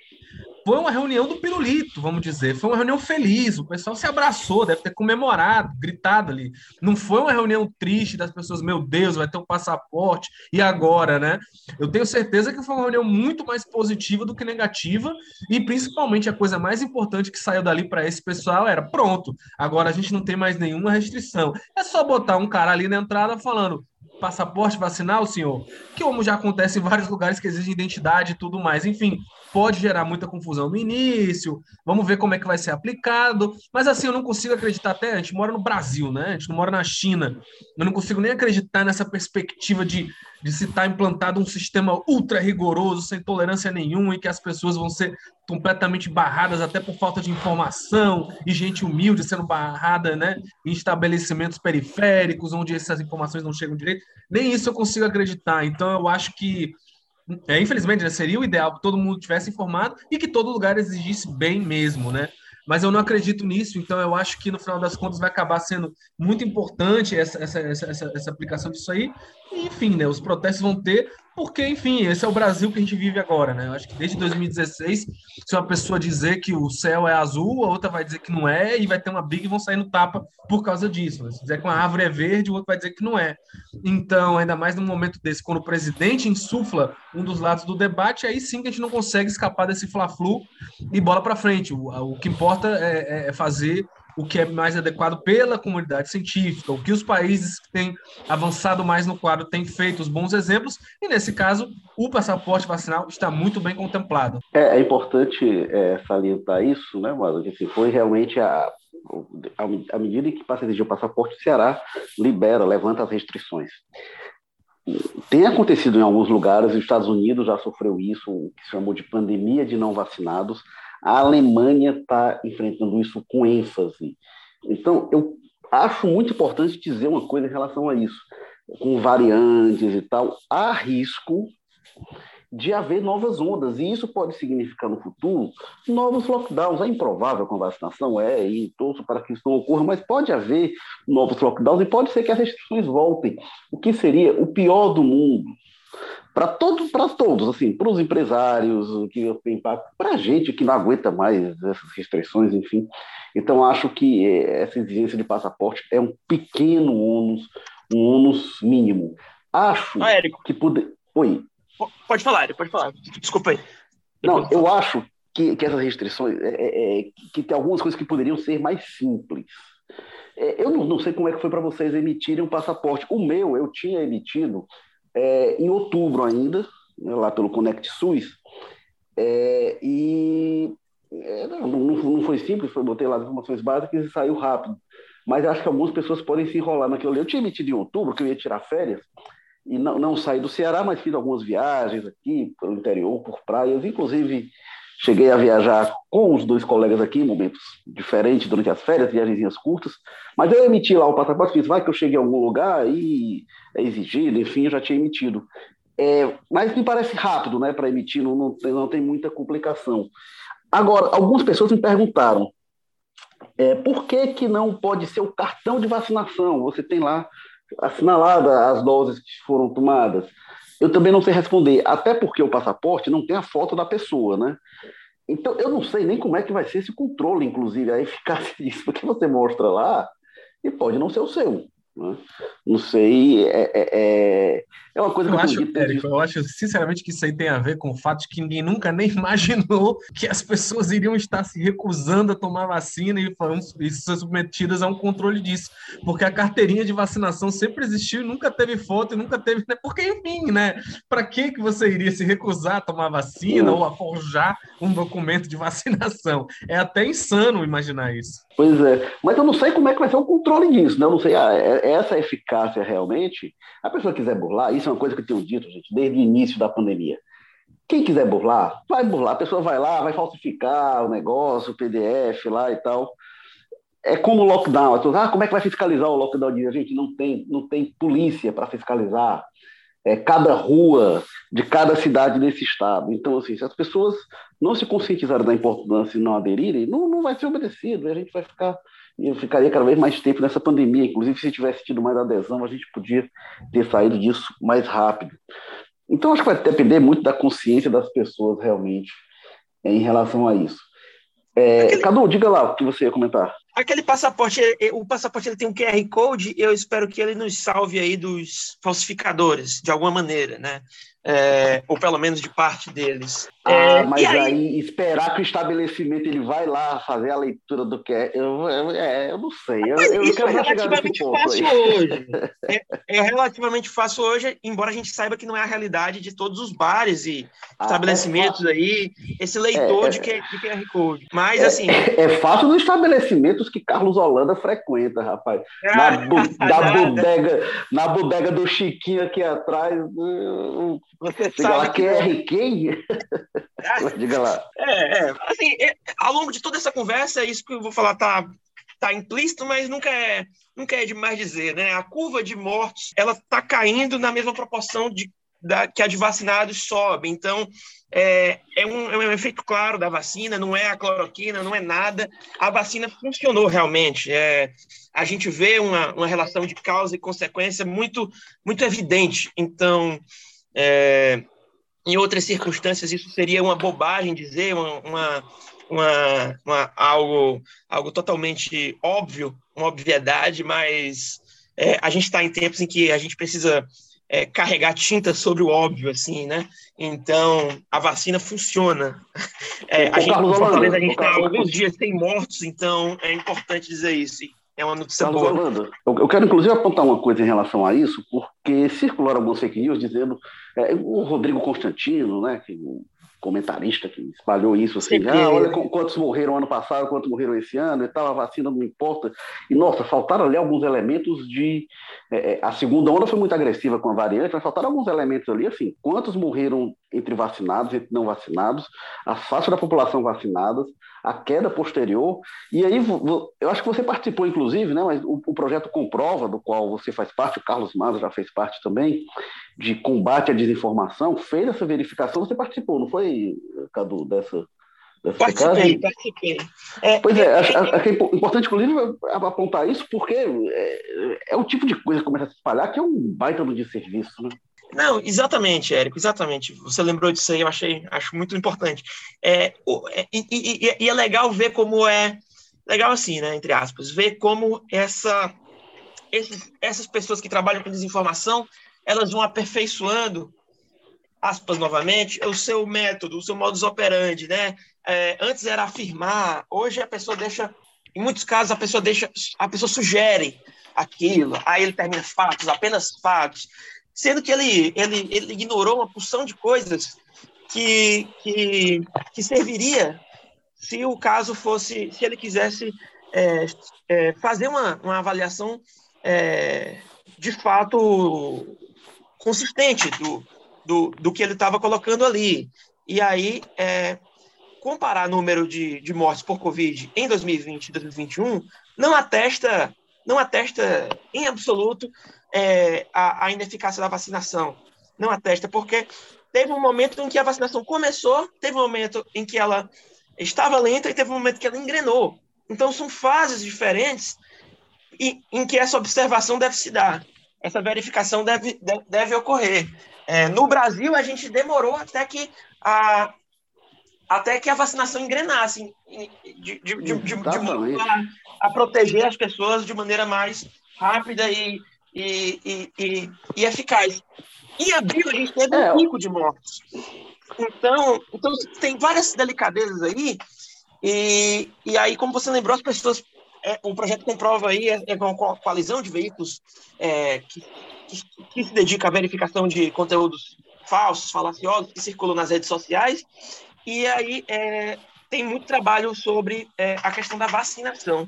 foi uma reunião do pirulito, vamos dizer. Foi uma reunião feliz, o pessoal se abraçou, deve ter comemorado, gritado ali. Não foi uma reunião triste das pessoas, meu Deus, vai ter um passaporte, e agora, né? Eu tenho certeza que foi uma reunião muito mais positiva do que negativa, e principalmente a coisa mais importante que saiu dali para esse pessoal era: pronto, agora a gente não tem mais nenhuma restrição. É só botar um cara ali na entrada falando: passaporte vacinal, senhor, que como já acontece em vários lugares que exige identidade e tudo mais. Enfim, pode gerar muita confusão no início, vamos ver como é que vai ser aplicado, mas assim, eu não consigo acreditar até, a gente mora no Brasil, né? A gente não mora na China, eu não consigo nem acreditar nessa perspectiva de, de se estar tá implantado um sistema ultra rigoroso, sem tolerância nenhuma, e que as pessoas vão ser completamente barradas até por falta de informação, e gente humilde sendo barrada, né? Em estabelecimentos periféricos, onde essas informações não chegam direito, nem isso eu consigo acreditar, então eu acho que é, infelizmente, né, seria o ideal que todo mundo tivesse informado e que todo lugar exigisse bem mesmo, né? Mas eu não acredito nisso, então eu acho que no final das contas vai acabar sendo muito importante essa, essa, essa, essa aplicação disso aí. E, enfim, né, os protestos vão ter, porque, enfim, esse é o Brasil que a gente vive agora, né? Eu acho que desde 2016, se uma pessoa dizer que o céu é azul, a outra vai dizer que não é, e vai ter uma briga e vão sair no tapa por causa disso. Né? Se dizer que uma árvore é verde, o outro vai dizer que não é. Então, ainda mais num momento desse, quando o presidente insufla um dos lados do debate, aí sim que a gente não consegue escapar desse fla-flu e bola para frente. O, o que importa é, é fazer o que é mais adequado pela comunidade científica, o que os países que têm avançado mais no quadro têm feito, os bons exemplos, e nesse caso, o passaporte vacinal está muito bem contemplado. É, é importante é, salientar isso, né, Mano? Que assim, foi realmente a, a, medida que passa a exigir o passaporte, o Ceará libera, levanta as restrições. Tem acontecido em alguns lugares, os Estados Unidos já sofreu isso, o que se chamou de pandemia de não vacinados, a Alemanha está enfrentando isso com ênfase. Então, eu acho muito importante dizer uma coisa em relação a isso. Com variantes e tal, há risco de haver novas ondas, e isso pode significar no futuro novos lockdowns. É improvável com a vacinação, é, e torço para que isso não ocorra, mas pode haver novos lockdowns e pode ser que as restrições voltem, o que seria o pior do mundo para todos, para todos, assim, para os empresários, que tem impacto, para a gente que não aguenta mais essas restrições, enfim. Então, acho que eh, essa exigência de passaporte é um pequeno ônus, um ônus mínimo. Acho ah, Érico. que poder. Oi. Pode falar, Érico, pode falar. Desculpa aí. Não, eu acho que, que essas restrições, é, é, é, que tem algumas coisas que poderiam ser mais simples. É, eu não, não sei como é que foi para vocês emitirem um passaporte. O meu, eu tinha emitido é, em outubro ainda, né, lá pelo Connect SUS, é, e é, não, não, foi simples, foi, botei lá as informações básicas e saiu rápido. Mas acho que algumas pessoas podem se enrolar naquilo. Eu tinha emitido em outubro, que eu ia tirar férias, e não, não saí do Ceará, mas fiz algumas viagens aqui pelo interior, por praias, inclusive cheguei a viajar com os dois colegas aqui em momentos diferentes durante as férias, viagens curtas, mas eu emiti lá o passaporte, fiz, vai que eu cheguei a algum lugar e é exigido, enfim, eu já tinha emitido. É, mas me parece rápido, né, para emitir, não, não, não, tem muita complicação. Agora, algumas pessoas me perguntaram, é, por que que não pode ser o cartão de vacinação? Você tem lá assinalada as doses que foram tomadas. Eu também não sei responder, até porque o passaporte não tem a foto da pessoa, né? Então, eu não sei nem como é que vai ser esse controle, inclusive, a eficácia disso, porque você mostra lá e pode não ser o seu. Né? Não sei, é, é, é, é uma coisa eu que acho, eu, Érico, eu acho sinceramente que isso aí tem a ver com o fato de que ninguém nunca nem imaginou que as pessoas iriam estar se recusando a tomar vacina e, e ser submetidas a um controle disso, porque a carteirinha de vacinação sempre existiu, nunca teve foto e nunca teve, né? porque enfim, né? Para que que você iria se recusar a tomar vacina ou a forjar um documento de vacinação? É até insano imaginar isso. Pois é, mas eu não sei como é que vai ser o controle disso, né? Eu não sei, ah, é, essa eficácia realmente, a pessoa quiser burlar, isso é uma coisa que eu tenho dito, gente, desde o início da pandemia. Quem quiser burlar, vai burlar, a pessoa vai lá, vai falsificar o negócio, o PDF lá e tal. é como o lockdown. Ah, como é que vai fiscalizar o lockdown? A gente não tem, não tem polícia para fiscalizar é, cada rua de cada cidade desse estado. Então, assim, se as pessoas não se conscientizarem da importância e não aderirem, não, não vai ser obedecido. A gente vai ficar, eu ficaria cada vez mais tempo nessa pandemia. Inclusive, se tivesse tido mais adesão, a gente podia ter saído disso mais rápido. Então, acho que vai depender muito da consciência das pessoas realmente em relação a isso. É, Aquele... Cadu, diga lá o que você ia comentar. Aquele passaporte, o passaporte ele tem um QR Code, eu espero que ele nos salve aí dos falsificadores, de alguma maneira, né? É, ou pelo menos de parte deles. Ah, é, mas aí... aí... esperar que o estabelecimento ele vai lá fazer a leitura do que é, eu, eu, é, eu não sei. Eu, eu isso é relativamente fácil hoje. É, é, relativamente fácil hoje, embora a gente saiba que não é a realidade de todos os bares e ah, estabelecimentos aí, esse leitor é, de, de QR Code. Mas assim. É, fácil nos estabelecimentos que Carlos Holanda frequenta, rapaz. Na, bu, na, bodega, na bodega do Chiquinho aqui atrás. Você Diga lá, que é quem? Diga lá. É, é, assim, é, ao longo de toda essa conversa, é isso que eu vou falar tá, tá implícito, mas nunca é, nunca é demais dizer, né? A curva de mortes, ela tá caindo na mesma proporção de, da, que a de vacinados sobe. Então, é, é, um, é um efeito claro da vacina, não é a cloroquina, não é nada. A vacina funcionou realmente. É, a gente vê uma, uma relação de causa e consequência muito, muito evidente. Então, é, em outras circunstâncias, isso seria uma bobagem dizer, uma, uma, uma, uma algo, algo totalmente óbvio, uma obviedade, mas é, a gente está em tempos em que a gente precisa é, carregar tinta sobre o óbvio, assim, né? Então, a vacina funciona. É, a gente, a gente está alguns dias sem mortos, então é importante dizer isso. É uma notícia Carlos boa. Eu, quero inclusive apontar uma coisa em relação a isso, porque circularam alguns fake news dizendo é, o Rodrigo Constantino, né, que comentarista que espalhou isso, assim, ah, olha quantos morreram ano passado, quantos morreram esse ano e tal, a vacina não importa. E, nossa, faltaram ali alguns elementos de... É, é, a segunda onda foi muito agressiva com a variante, mas faltaram alguns elementos ali, assim, quantos morreram entre vacinados e entre não vacinados, a faixa da população vacinadas, a queda posterior, e aí eu acho que você participou, inclusive, né, mas o, o projeto Comprova, do qual você faz parte, o Carlos Maza já fez parte também, de combate à desinformação, fez essa verificação, você participou, não foi, Cadu, dessa, dessa Participei, participei. É, pois é, é, acho, acho, é importante, inclusive, apontar isso, porque é, é, o tipo de coisa que começa a se espalhar que é um baita no desserviço, né? Não, exatamente, Érico, exatamente. Você lembrou disso aí, eu achei, acho muito importante. É, é e, e, e, é legal ver como é, legal assim, né, entre aspas, ver como essa, essas pessoas que trabalham com desinformação, elas vão aperfeiçoando, aspas novamente, o seu método, o seu modus operandi, né? É, antes era afirmar, hoje a pessoa deixa, em muitos casos a pessoa deixa, a pessoa sugere aquilo, aí ele termina fatos, apenas fatos sendo que ele, ele, ele ignorou uma porção de coisas que, que, que serviria se o caso fosse, se ele quisesse é, é, fazer uma, uma avaliação é, de fato consistente do, do, do que ele estava colocando ali. E aí, é, comparar número de, de mortes por Covid em 2020 e 2021 não atesta, não atesta em absoluto é, a, a ineficácia da vacinação. Não atesta, porque teve um momento em que a vacinação começou, teve um momento em que ela estava lenta e teve um momento que ela engrenou. Então, são fases diferentes e, em que essa observação deve se dar, essa verificação deve, deve, deve ocorrer. É, no Brasil, a gente demorou até que a, até que a vacinação engrenasse, de, de, de, de, a, a proteger as pessoas de maneira mais rápida e e, e, e, e eficaz. Em abril, a gente teve é. um pico de mortes. Então, então, tem várias delicadezas aí, e, e aí, como você lembrou, as pessoas. É, o projeto comprova aí, é, é uma coalizão de veículos é, que, que, que, se dedica à verificação de conteúdos falsos, falaciosos, que circulam nas redes sociais, e aí é, tem muito trabalho sobre é, a questão da vacinação.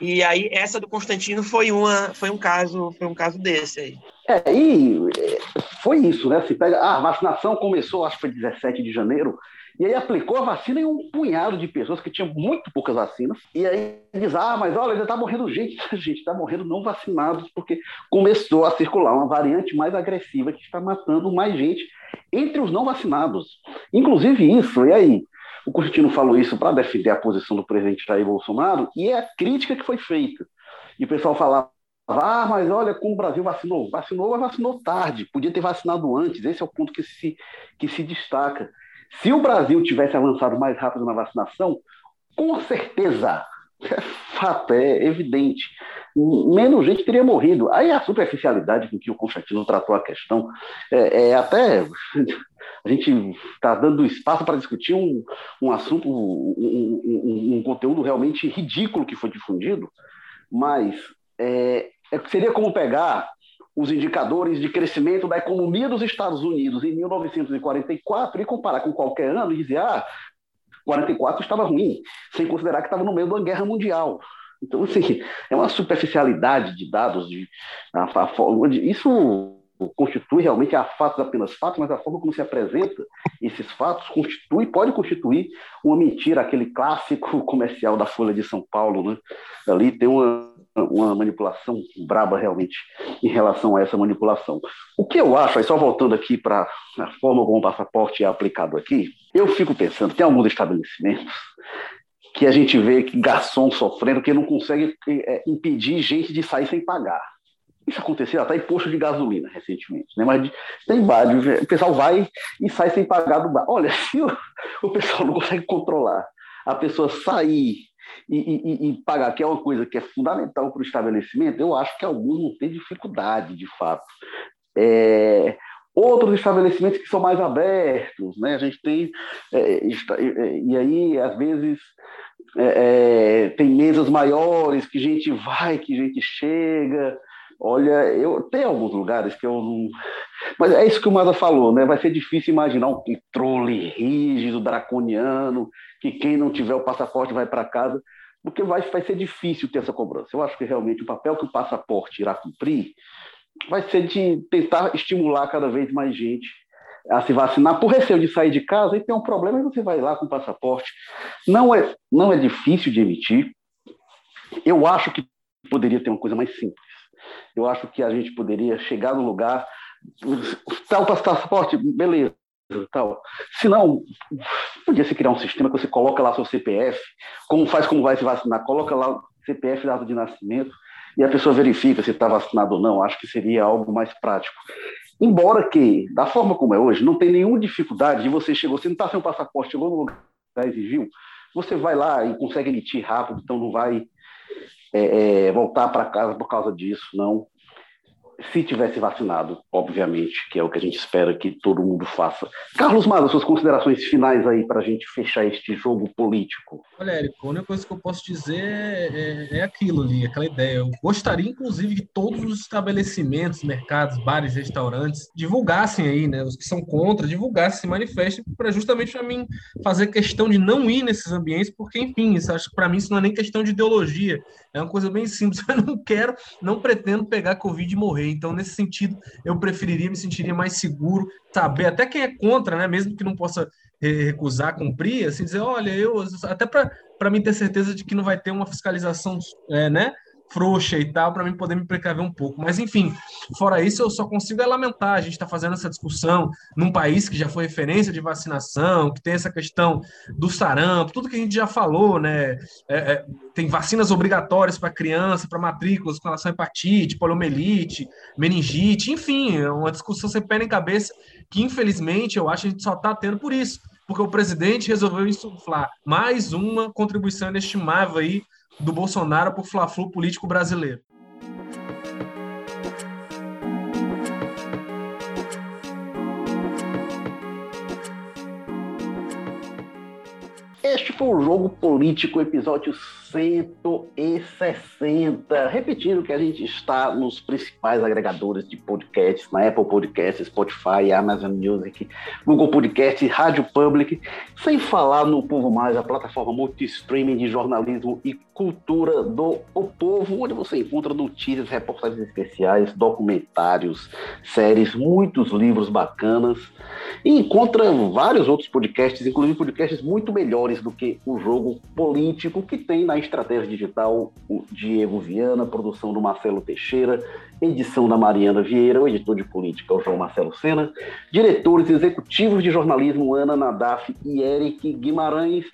E aí essa do Constantino foi uma foi um caso foi um caso desse aí. É, e é, foi isso, né? Se pega, ah, a vacinação começou, acho que foi 17 de janeiro, E aí aplicou a vacina em um punhado de pessoas que tinham muito poucas vacinas. E aí diz, ah, mas olha, ainda está morrendo gente. gente está morrendo não vacinados, porque começou a circular uma variante mais agressiva que está matando mais gente entre os não vacinados. Inclusive isso, e aí? O Constantino falou isso para defender a posição do presidente Jair Bolsonaro, e é a crítica que foi feita. E o pessoal falava, ah, mas olha como o Brasil vacinou. Vacinou, mas vacinou tarde. Podia ter vacinado antes. Esse é o ponto que se, que se destaca. Se o Brasil tivesse avançado mais rápido na vacinação, com certeza, é fato, é evidente, menos gente teria morrido. Aí a superficialidade com que o Constantino tratou a questão é, é até. A gente está dando espaço para discutir um, um assunto, um, um, um, conteúdo realmente ridículo que foi difundido, mas é, é, seria como pegar os indicadores de crescimento da economia dos Estados Unidos em 1944 e comparar com qualquer ano e dizer, ah, 44 estava ruim, sem considerar que estava no meio da guerra mundial. Então, assim, é uma superficialidade de dados, de, a, a, isso constitui realmente a fatos apenas fatos, mas a forma como se apresenta esses fatos constitui, pode constituir uma mentira, aquele clássico comercial da Folha de São Paulo, né? Ali tem uma uma manipulação braba realmente em relação a essa manipulação. O que eu acho, aí só voltando aqui para a forma como o passaporte é aplicado aqui, eu fico pensando, tem alguns estabelecimentos que a gente vê que garçom sofrendo que não consegue é, impedir gente de sair sem pagar. Isso aconteceu até em posto de gasolina recentemente, né? Mas tem vários, o pessoal vai e sai sem pagar do bar. Olha, se o, o pessoal não consegue controlar a pessoa sair e, e, e, pagar, que é uma coisa que é fundamental para o estabelecimento, eu acho que alguns não têm dificuldade, de fato. É, outros estabelecimentos que são mais abertos, né? A gente tem é, é, e aí às vezes é, é, tem mesas maiores que gente vai, que gente chega. Olha, eu tem alguns lugares que eu não. Mas é isso que o Maza falou, né? Vai ser difícil imaginar um controle rígido, draconiano, que quem não tiver o passaporte vai para casa, porque vai, vai ser difícil ter essa cobrança. Eu acho que realmente o papel que o passaporte irá cumprir vai ser de tentar estimular cada vez mais gente a se vacinar por receio de sair de casa e tem um problema e você vai lá com passaporte. Não é, não é difícil de emitir. Eu acho que poderia ter uma coisa mais simples. Eu acho que a gente poderia chegar no lugar, tal passaporte, beleza, tal. Se não, podia se criar um sistema que você coloca lá seu CPF, como faz como vai se vacinar, coloca lá o CPF data de nascimento e a pessoa verifica se está vacinado ou não. Acho que seria algo mais prático. Embora que, da forma como é hoje, não tem nenhuma dificuldade de você chegou, você não está sem um passaporte, chegou no lugar exigiu, você vai lá e consegue emitir rápido, então não vai é, é, voltar para casa por causa disso, não se tivesse vacinado, obviamente, que é o que a gente espera que todo mundo faça. Carlos Maza, suas considerações finais aí para a gente fechar este jogo político. Olha, Érico, a única coisa que eu posso dizer é, é, aquilo ali, aquela ideia. Eu gostaria, inclusive, que todos os estabelecimentos, mercados, bares, restaurantes divulgassem aí, né, os que são contra, divulgassem, se manifestem, para justamente para mim fazer questão de não ir nesses ambientes, porque, enfim, isso, acho que para mim isso não é nem questão de ideologia, é uma coisa bem simples. Eu não quero, não pretendo pegar Covid e morrer. Então, nesse sentido, eu preferiria, me sentiria mais seguro, saber, até quem é contra, né? Mesmo que não possa recusar, cumprir, assim, dizer, olha, eu, até para mim ter certeza de que não vai ter uma fiscalização, é, né? Frouxa e tal, para mim poder me precaver um pouco. Mas, enfim, fora isso, eu só consigo é lamentar. A gente está fazendo essa discussão num país que já foi referência de vacinação, que tem essa questão do sarampo, tudo que a gente já falou, né? É, é, tem vacinas obrigatórias para criança, para matrículas com relação a hepatite, poliomielite, meningite, enfim, é uma discussão sem pé nem cabeça que, infelizmente, eu acho que a gente só está tendo por isso. Porque o presidente resolveu insuflar mais uma contribuição inestimável aí do Bolsonaro para o fla-flu político brasileiro. Este foi o Jogo Político, episódio 160. Repetindo que a gente está nos principais agregadores de podcasts, na Apple Podcasts, Spotify, Amazon Music, Google Podcast, Rádio Public, sem falar no Povo Mais, a plataforma multi-streaming de jornalismo e cultura do O Povo, onde você encontra notícias, reportagens especiais, documentários, séries, muitos livros bacanas e encontra vários outros podcasts, inclusive podcasts muito melhores do que o jogo político que tem na estratégia digital o Diego Viana, produção do Marcelo Teixeira, edição da Mariana Vieira, o editor de política o João Marcelo Sena, diretores executivos de jornalismo Ana Nadaf e Eric Guimarães.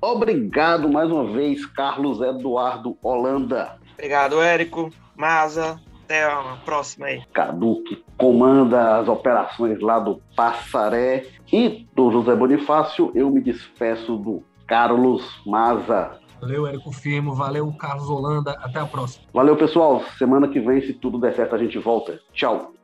Obrigado mais uma vez, Carlos Eduardo Holanda. Obrigado, Érico. Maza, até a próxima aí. Cadu, que comanda as operações lá do Passaré. E do José Bonifácio, eu me despeço do Carlos Maza. Valeu, Érico Firmo. Valeu, Carlos Holanda. Até a próxima. Valeu, pessoal. Semana que vem, se tudo der certo, a gente volta. Tchau.